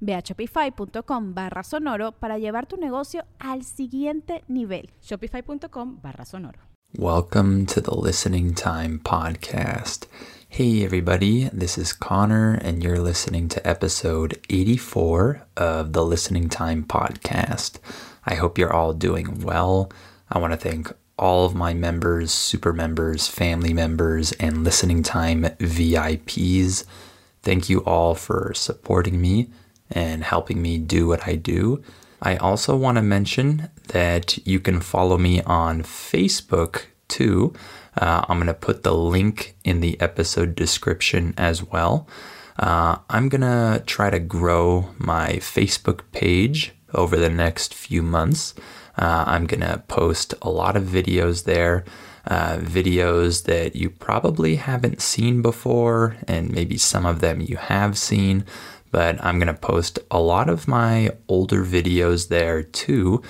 Ve a shopify.com barra sonoro para llevar tu negocio al siguiente nivel. Shopify.com barra sonoro. Welcome to the Listening Time Podcast. Hey, everybody, this is Connor, and you're listening to episode 84 of the Listening Time Podcast. I hope you're all doing well. I want to thank all of my members, super members, family members, and Listening Time VIPs Thank you all for supporting me and helping me do what I do. I also want to mention that you can follow me on Facebook too. Uh, I'm going to put the link in the episode description as well. Uh, I'm going to try to grow my Facebook page over the next few months. Uh, I'm going to post a lot of videos there uh, videos that you probably haven't seen before, and maybe some of them you have seen. But I'm going to post a lot of my older videos there too.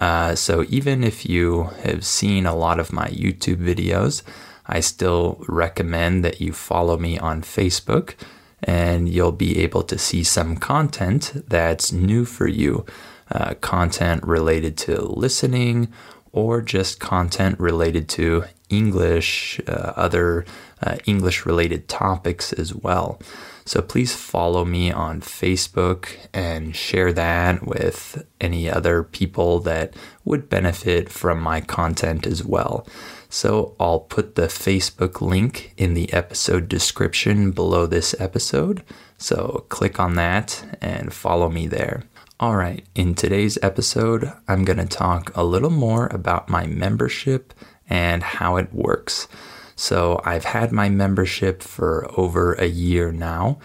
Uh, so even if you have seen a lot of my YouTube videos, I still recommend that you follow me on Facebook and you'll be able to see some content that's new for you. Uh, content related to listening or just content related to English, uh, other uh, English related topics as well. So please follow me on Facebook and share that with any other people that would benefit from my content as well. So I'll put the Facebook link in the episode description below this episode. So click on that and follow me there. All right, in today's episode, I'm going to talk a little more about my membership and how it works. So, I've had my membership for over a year now,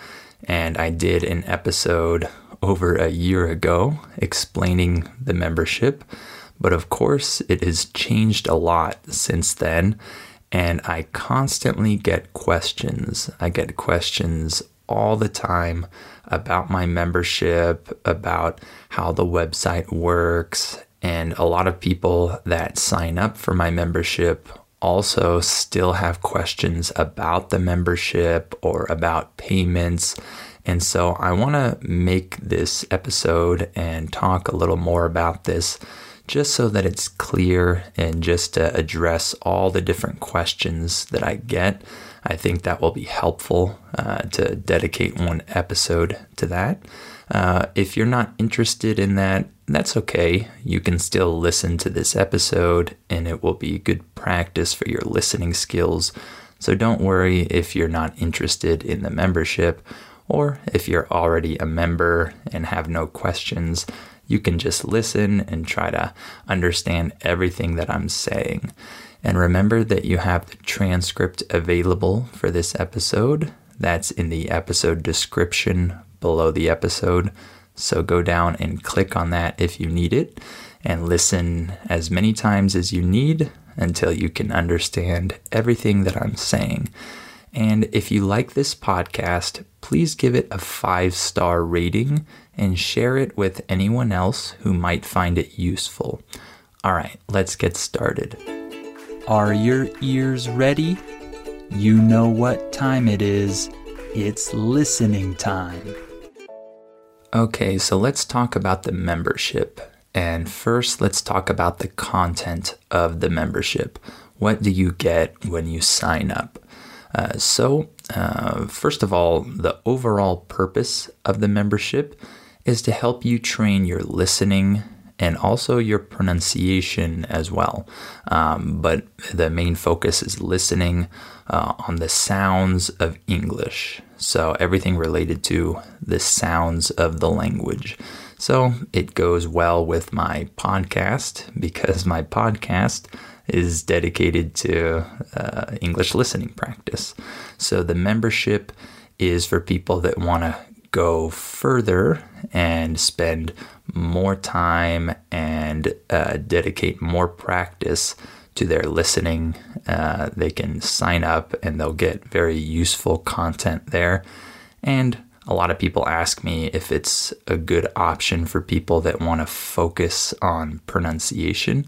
and I did an episode over a year ago explaining the membership. But of course, it has changed a lot since then, and I constantly get questions. I get questions all the time about my membership, about how the website works. And a lot of people that sign up for my membership also still have questions about the membership or about payments. And so I want to make this episode and talk a little more about this just so that it's clear and just to address all the different questions that I get. I think that will be helpful uh, to dedicate one episode to that. Uh, if you're not interested in that, that's okay. You can still listen to this episode and it will be good practice for your listening skills. So don't worry if you're not interested in the membership or if you're already a member and have no questions. You can just listen and try to understand everything that I'm saying. And remember that you have the transcript available for this episode. That's in the episode description below the episode. So go down and click on that if you need it and listen as many times as you need until you can understand everything that I'm saying. And if you like this podcast, please give it a five star rating and share it with anyone else who might find it useful. All right, let's get started. Are your ears ready? You know what time it is. It's listening time. Okay, so let's talk about the membership. And first, let's talk about the content of the membership. What do you get when you sign up? Uh, so, uh, first of all, the overall purpose of the membership is to help you train your listening and also your pronunciation as well. Um, but the main focus is listening uh, on the sounds of English. So, everything related to the sounds of the language. So, it goes well with my podcast because my podcast is dedicated to uh, English listening practice. So, the membership is for people that want to go further and spend more time and uh, dedicate more practice to their listening. Uh, they can sign up and they'll get very useful content there. And a lot of people ask me if it's a good option for people that want to focus on pronunciation.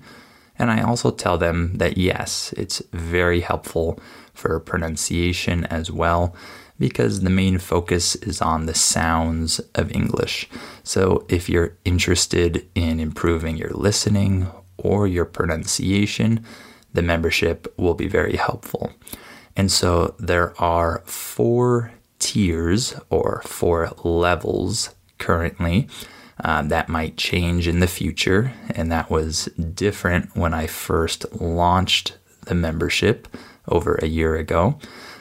And I also tell them that yes, it's very helpful for pronunciation as well because the main focus is on the sounds of English. So if you're interested in improving your listening or your pronunciation, the membership will be very helpful. And so there are four tiers or four levels currently. Uh, that might change in the future, and that was different when I first launched the membership over a year ago.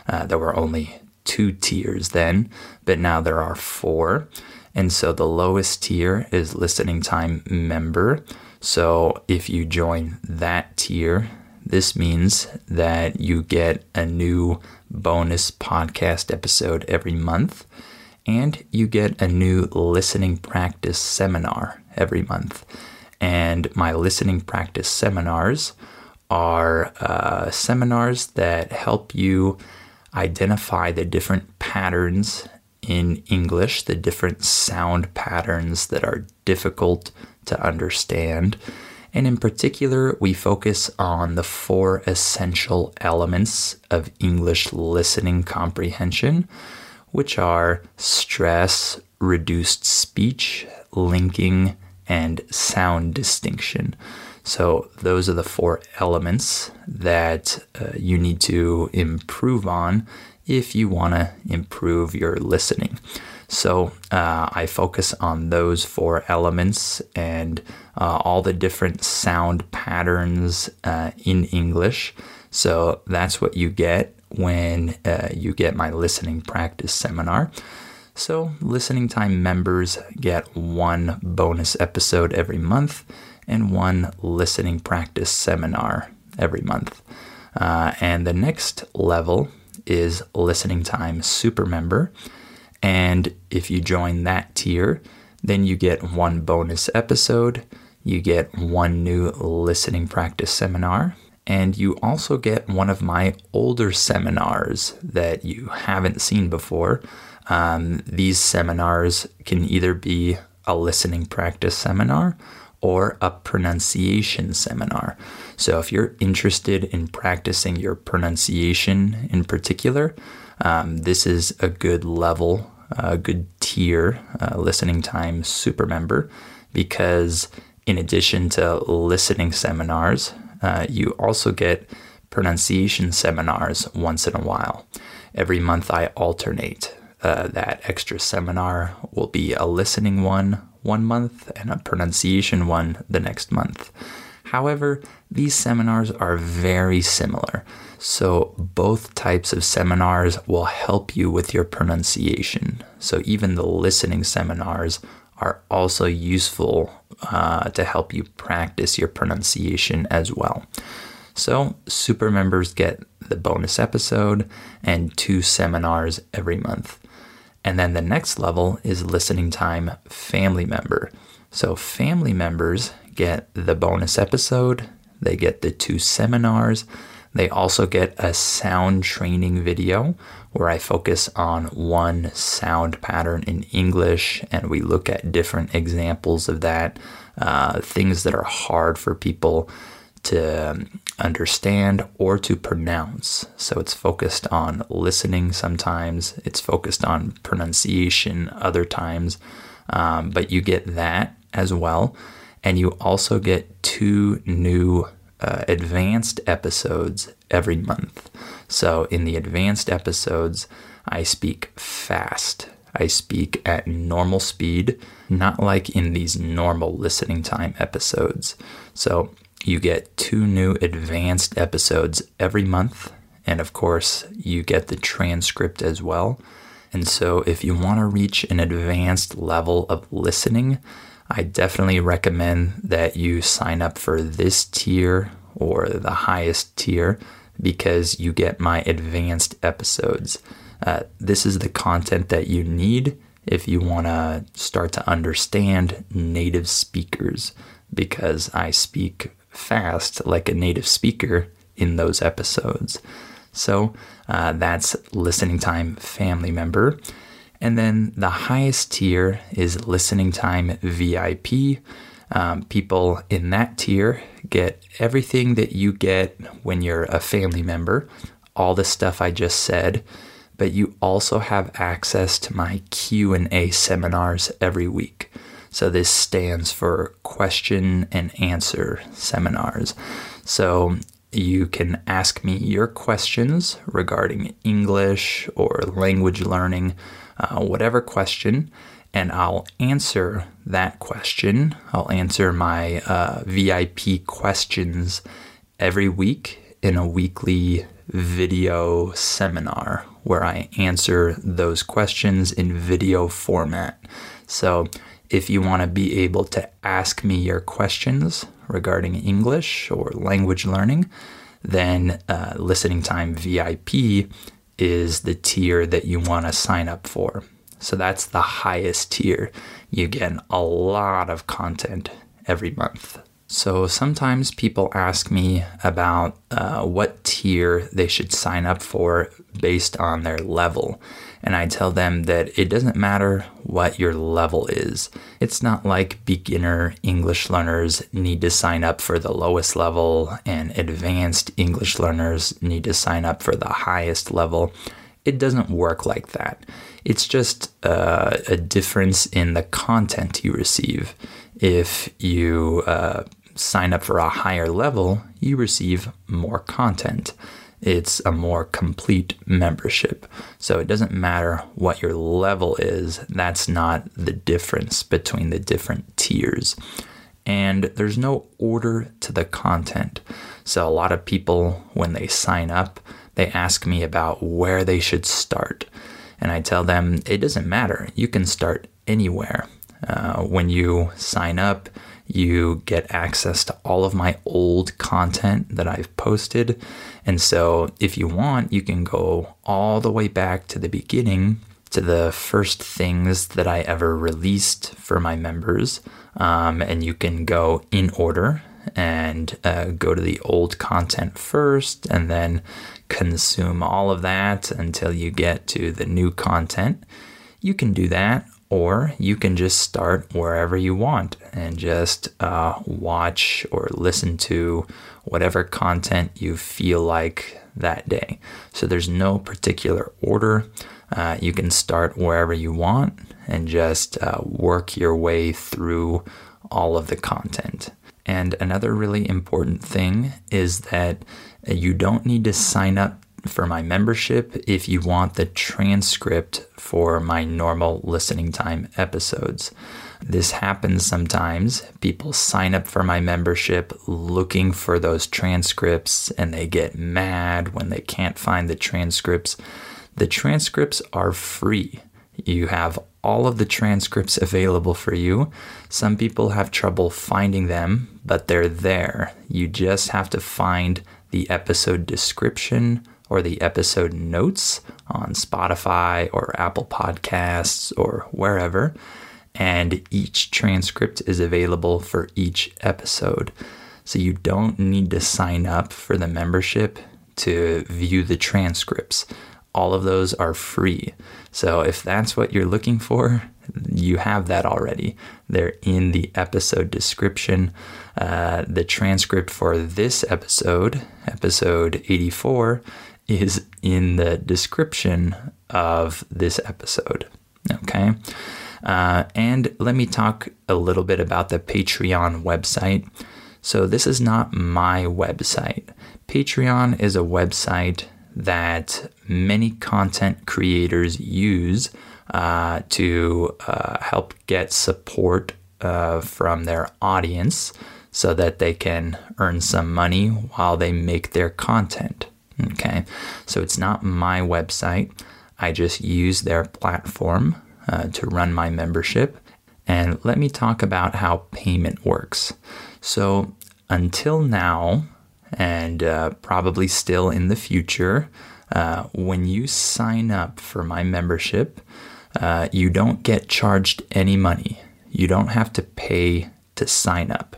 Uh, there were only two tiers then, but now there are four. And so the lowest tier is listening time member. So if you join that tier, this means that you get a new bonus podcast episode every month and you get a new listening practice seminar every month. And my listening practice seminars are uh, seminars that help you identify the different patterns in English, the different sound patterns that are difficult to understand. And in particular, we focus on the four essential elements of English listening comprehension, which are stress, reduced speech, linking, and sound distinction. So, those are the four elements that uh, you need to improve on if you want to improve your listening. So, uh, I focus on those four elements and uh, all the different sound patterns uh, in English. So, that's what you get when uh, you get my listening practice seminar. So, listening time members get one bonus episode every month and one listening practice seminar every month. Uh, and the next level is listening time super member. And if you join that tier, then you get one bonus episode, you get one new listening practice seminar, and you also get one of my older seminars that you haven't seen before. Um, these seminars can either be a listening practice seminar or a pronunciation seminar. So, if you're interested in practicing your pronunciation in particular, um, this is a good level, a good tier, uh, listening time super member, because in addition to listening seminars, uh, you also get pronunciation seminars once in a while. Every month I alternate. Uh, that extra seminar will be a listening one one month and a pronunciation one the next month. However, these seminars are very similar, so both types of seminars will help you with your pronunciation. So, even the listening seminars are also useful uh, to help you practice your pronunciation as well. So, super members get the bonus episode and two seminars every month. And then the next level is listening time family member. So family members get the bonus episode, they get the two seminars, they also get a sound training video where I focus on one sound pattern in English and we look at different examples of that, uh, things that are hard for people to understand or to pronounce. So it's focused on listening sometimes, it's focused on pronunciation other times, um, but you get that as well. And you also get two new uh, advanced episodes every month. So in the advanced episodes, I speak fast. I speak at normal speed, not like in these normal listening time episodes. So you get two new advanced episodes every month. And of course, you get the transcript as well. And so, if you want to reach an advanced level of listening, I definitely recommend that you sign up for this tier or the highest tier because you get my advanced episodes. Uh, this is the content that you need if you want to start to understand native speakers because I speak fast like a native speaker in those episodes. So uh, that's listening time family member. And then the highest tier is listening time VIP. Um, people in that tier get everything that you get when you're a family member, all the stuff I just said, but you also have access to my Q&A seminars every week. So this stands for question and answer seminars. So you can ask me your questions regarding English or language learning, uh, whatever question, and I'll answer that question. I'll answer my uh, VIP questions every week in a weekly video seminar where I answer those questions in video format. So if you want to be able to ask me your questions regarding English or language learning, then uh, listening time VIP is the tier that you want to sign up for. So that's the highest tier. You get a lot of content every month. So sometimes people ask me about uh, what tier they should sign up for based on their level. And I tell them that it doesn't matter what your level is. It's not like beginner English learners need to sign up for the lowest level and advanced English learners need to sign up for the highest level. It doesn't work like that. It's just uh, a difference in the content you receive. If you uh, sign up for a higher level, you receive more content. It's a more complete membership. So it doesn't matter what your level is, that's not the difference between the different tiers. And there's no order to the content. So a lot of people, when they sign up, they ask me about where they should start. And I tell them it doesn't matter. You can start anywhere. Uh, when you sign up, you get access to all of my old content that I've posted. And so, if you want, you can go all the way back to the beginning to the first things that I ever released for my members. Um, and you can go in order and uh, go to the old content first and then consume all of that until you get to the new content. You can do that, or you can just start wherever you want and just uh, watch or listen to whatever content you feel like that day. So there's no particular order. Uh, you can start wherever you want and just uh, work your way through all of the content. And another really important thing is that you don't need to sign up for my membership if you want the transcript for my normal listening time episodes. This happens sometimes. People sign up for my membership looking for those transcripts and they get mad when they can't find the transcripts. The transcripts are free. You have all of the transcripts available for you. Some people have trouble finding them, but they're there. You just have to find the episode description or the episode notes on Spotify or Apple Podcasts or wherever. And each transcript is available for each episode. So you don't need to sign up for the membership to view the transcripts. All of those are free. So if that's what you're looking for, you have that already. They're in the episode description. Uh, the transcript for this episode, episode 84, is in the description of this episode. Okay. Uh, and let me talk a little bit about the Patreon website. So, this is not my website. Patreon is a website that many content creators use uh, to uh, help get support uh, from their audience so that they can earn some money while they make their content. Okay, so it's not my website. I just use their platform uh, to run my membership. And let me talk about how payment works. So, until now, and uh, probably still in the future, uh, when you sign up for my membership, uh, you don't get charged any money. You don't have to pay to sign up.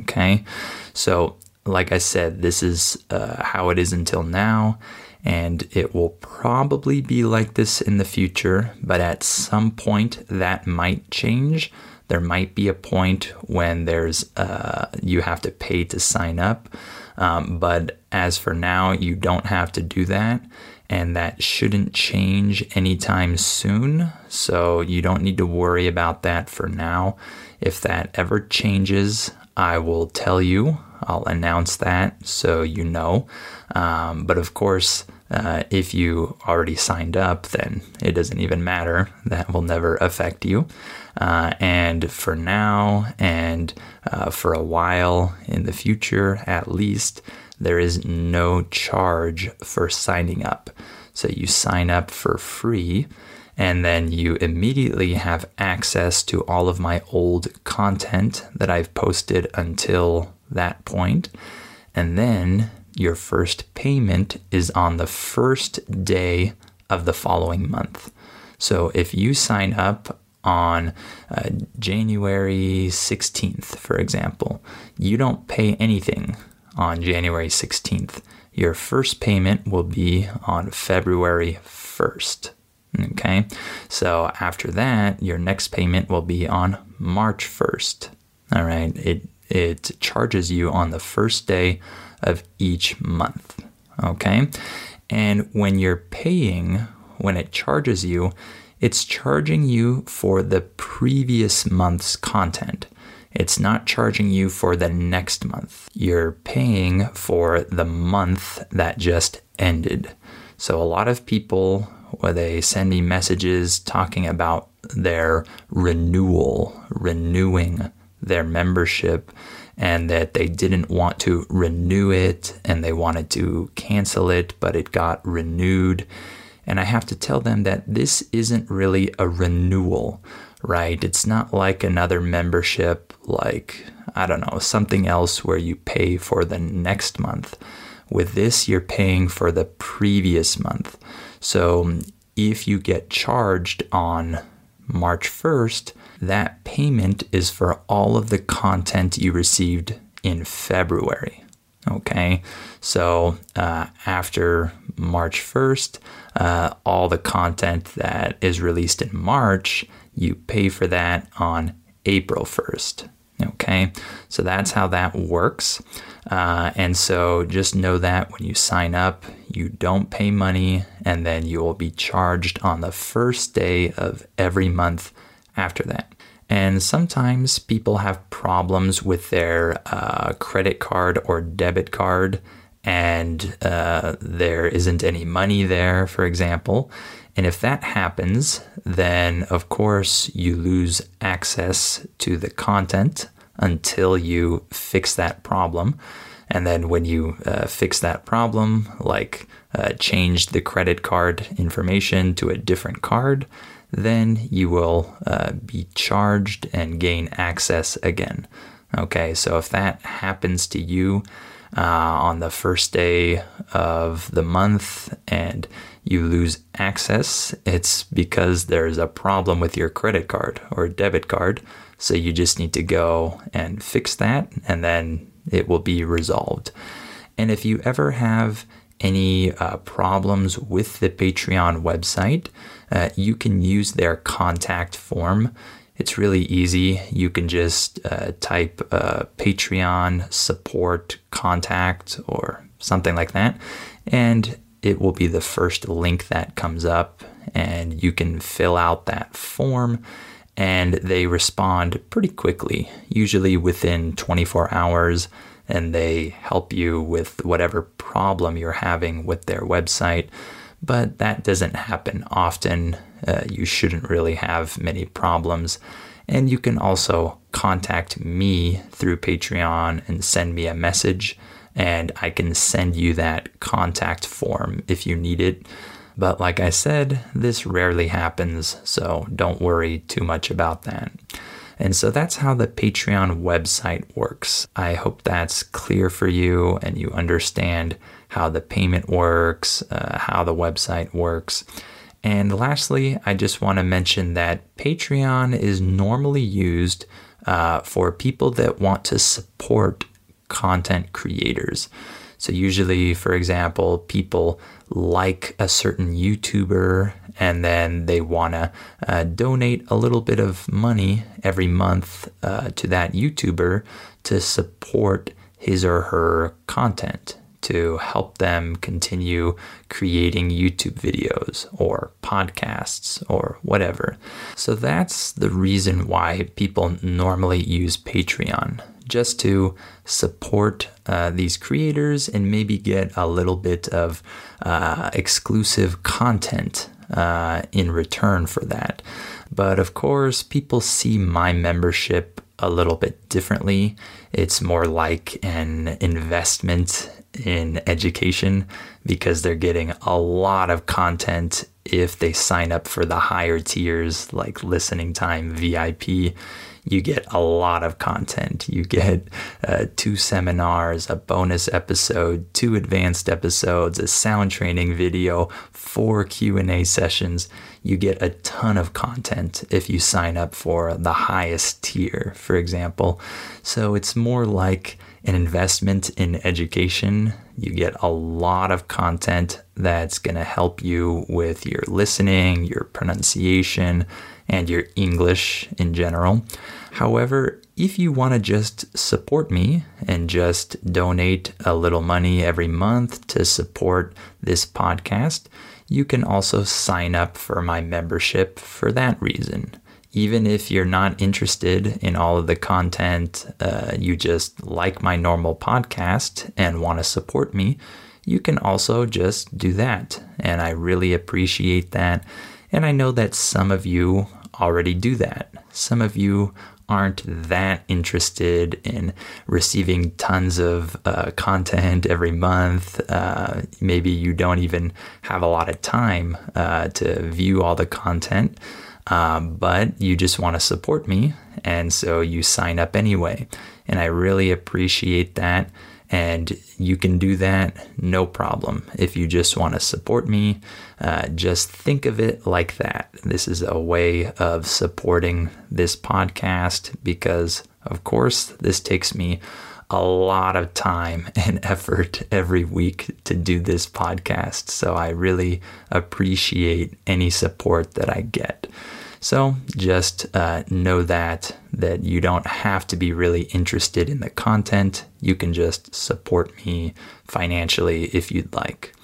Okay. So, like I said, this is uh, how it is until now, and it will probably be like this in the future, but at some point that might change. There might be a point when there's uh, you have to pay to sign up, um, but as for now, you don't have to do that, and that shouldn't change anytime soon. So you don't need to worry about that for now. If that ever changes, I will tell you. I'll announce that so you know. Um, but of course, uh, if you already signed up, then it doesn't even matter. That will never affect you. Uh, and for now, and uh, for a while in the future at least, there is no charge for signing up. So you sign up for free and then you immediately have access to all of my old content that I've posted until that point. And then your first payment is on the first day of the following month. So if you sign up on uh, January 16th, for example, you don't pay anything on January 16th. Your first payment will be on February 1st. Okay, so after that, your next payment will be on March 1st. All right, it, it charges you on the first day of each month. Okay, and when you're paying, when it charges you, it's charging you for the previous month's content. It's not charging you for the next month. You're paying for the month that just ended. So, a lot of people where they send me messages talking about their renewal, renewing their membership, and that they didn't want to renew it and they wanted to cancel it, but it got renewed. And I have to tell them that this isn't really a renewal, right? It's not like another membership, like, I don't know, something else where you pay for the next month. With this, you're paying for the previous month. So if you get charged on March 1st, that payment is for all of the content you received in February. Okay, so uh, after March 1st, uh, all the content that is released in March, you pay for that on April 1st. Okay, so that's how that works. Uh, and so just know that when you sign up, you don't pay money, and then you will be charged on the first day of every month after that. And sometimes people have problems with their uh, credit card or debit card, and uh, there isn't any money there, for example. And if that happens, then of course you lose access to the content until you fix that problem. And then when you uh, fix that problem, like uh, change the credit card information to a different card, then you will uh, be charged and gain access again. Okay, so if that happens to you uh, on the first day of the month and you lose access, it's because there's a problem with your credit card or debit card. So you just need to go and fix that, and then it will be resolved. And if you ever have any uh, problems with the Patreon website, uh, you can use their contact form. It's really easy. You can just uh, type uh, Patreon support contact or something like that, and it will be the first link that comes up, and you can fill out that form. And they respond pretty quickly, usually within 24 hours, and they help you with whatever problem you're having with their website. But that doesn't happen often. uh, you shouldn't really have many problems. And you can also contact me through Patreon and send me a message, and I can send you that contact form if you need it. But like I said, this rarely happens, so don't worry too much about that. And so that's how the Patreon website works. I hope that's clear for you and you understand how the payment works, uh, how the website works. And lastly, I just want to mention that Patreon is normally used uh, for people that want to support content creators. So, usually, for example, people like a certain YouTuber and then they want to uh, donate a little bit of money every month uh, to that YouTuber to support his or her content to help them continue creating YouTube videos or podcasts or whatever. So that's the reason why people normally use Patreon just to support uh, these creators and maybe get a little bit of uh, exclusive content uh, in return for that. But of course, people see my membership a little bit differently. It's more like an investment in education because they're getting a lot of content if they sign up for the higher tiers like listening time VIP you get a lot of content. You get uh, two seminars, a bonus episode, two advanced episodes, a sound training video, four Q&A sessions. You get a ton of content if you sign up for the highest tier, for example. So it's more like an investment in education. You get a lot of content that's going to help you with your listening, your pronunciation, and your English in general. However, if you want to just support me and just donate a little money every month to support this podcast, you can also sign up for my membership for that reason. Even if you're not interested in all of the content, uh, you just like my normal podcast and want to support me, you can also just do that. And I really appreciate that. And I know that some of you already do that. Some of you aren't that interested in receiving tons of uh, content every month. Uh, maybe you don't even have a lot of time uh, to view all the content, um, but you just want to support me. And so you sign up anyway. And I really appreciate that. And you can do that no problem. If you just want to support me, uh, just think of it like that. This is a way of supporting this podcast because, of course, this takes me a lot of time and effort every week to do this podcast. So I really appreciate any support that I get. So just uh, know that that you don't have to be really interested in the content. You can just support me financially if you'd like.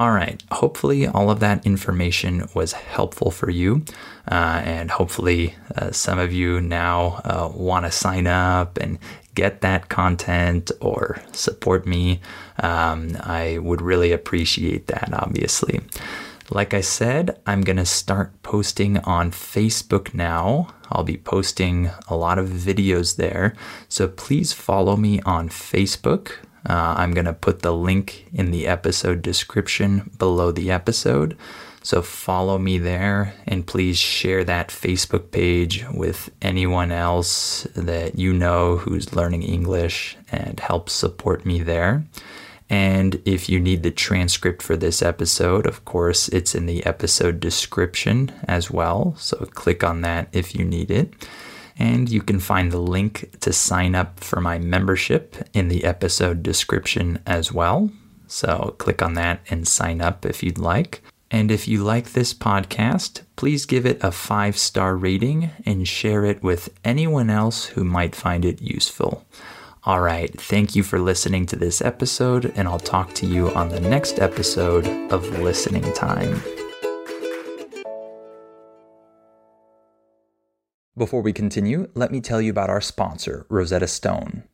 All right, hopefully, all of that information was helpful for you. Uh, and hopefully, uh, some of you now uh, want to sign up and get that content or support me. Um, I would really appreciate that, obviously. Like I said, I'm going to start posting on Facebook now. I'll be posting a lot of videos there. So please follow me on Facebook. Uh, I'm going to put the link in the episode description below the episode. So follow me there and please share that Facebook page with anyone else that you know who's learning English and help support me there. And if you need the transcript for this episode, of course, it's in the episode description as well. So click on that if you need it. And you can find the link to sign up for my membership in the episode description as well. So click on that and sign up if you'd like. And if you like this podcast, please give it a five star rating and share it with anyone else who might find it useful. All right, thank you for listening to this episode, and I'll talk to you on the next episode of Listening Time. Before we continue, let me tell you about our sponsor, Rosetta Stone.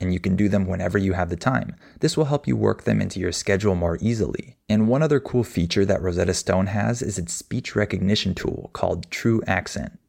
and you can do them whenever you have the time. This will help you work them into your schedule more easily. And one other cool feature that Rosetta Stone has is its speech recognition tool called TruAccent.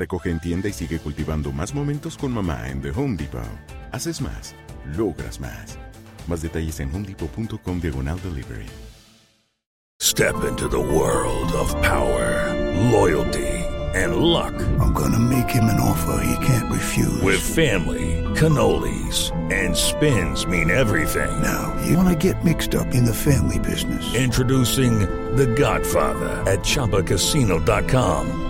Recoge en tienda y sigue cultivando más momentos con mamá en The Home Depot. Haces más, logras más. Más detalles en homedepot.com diagonal delivery. Step into the world of power, loyalty, and luck. I'm gonna make him an offer he can't refuse. With family, cannolis, and spins mean everything. Now, you wanna get mixed up in the family business. Introducing The Godfather at ChumbaCasino.com.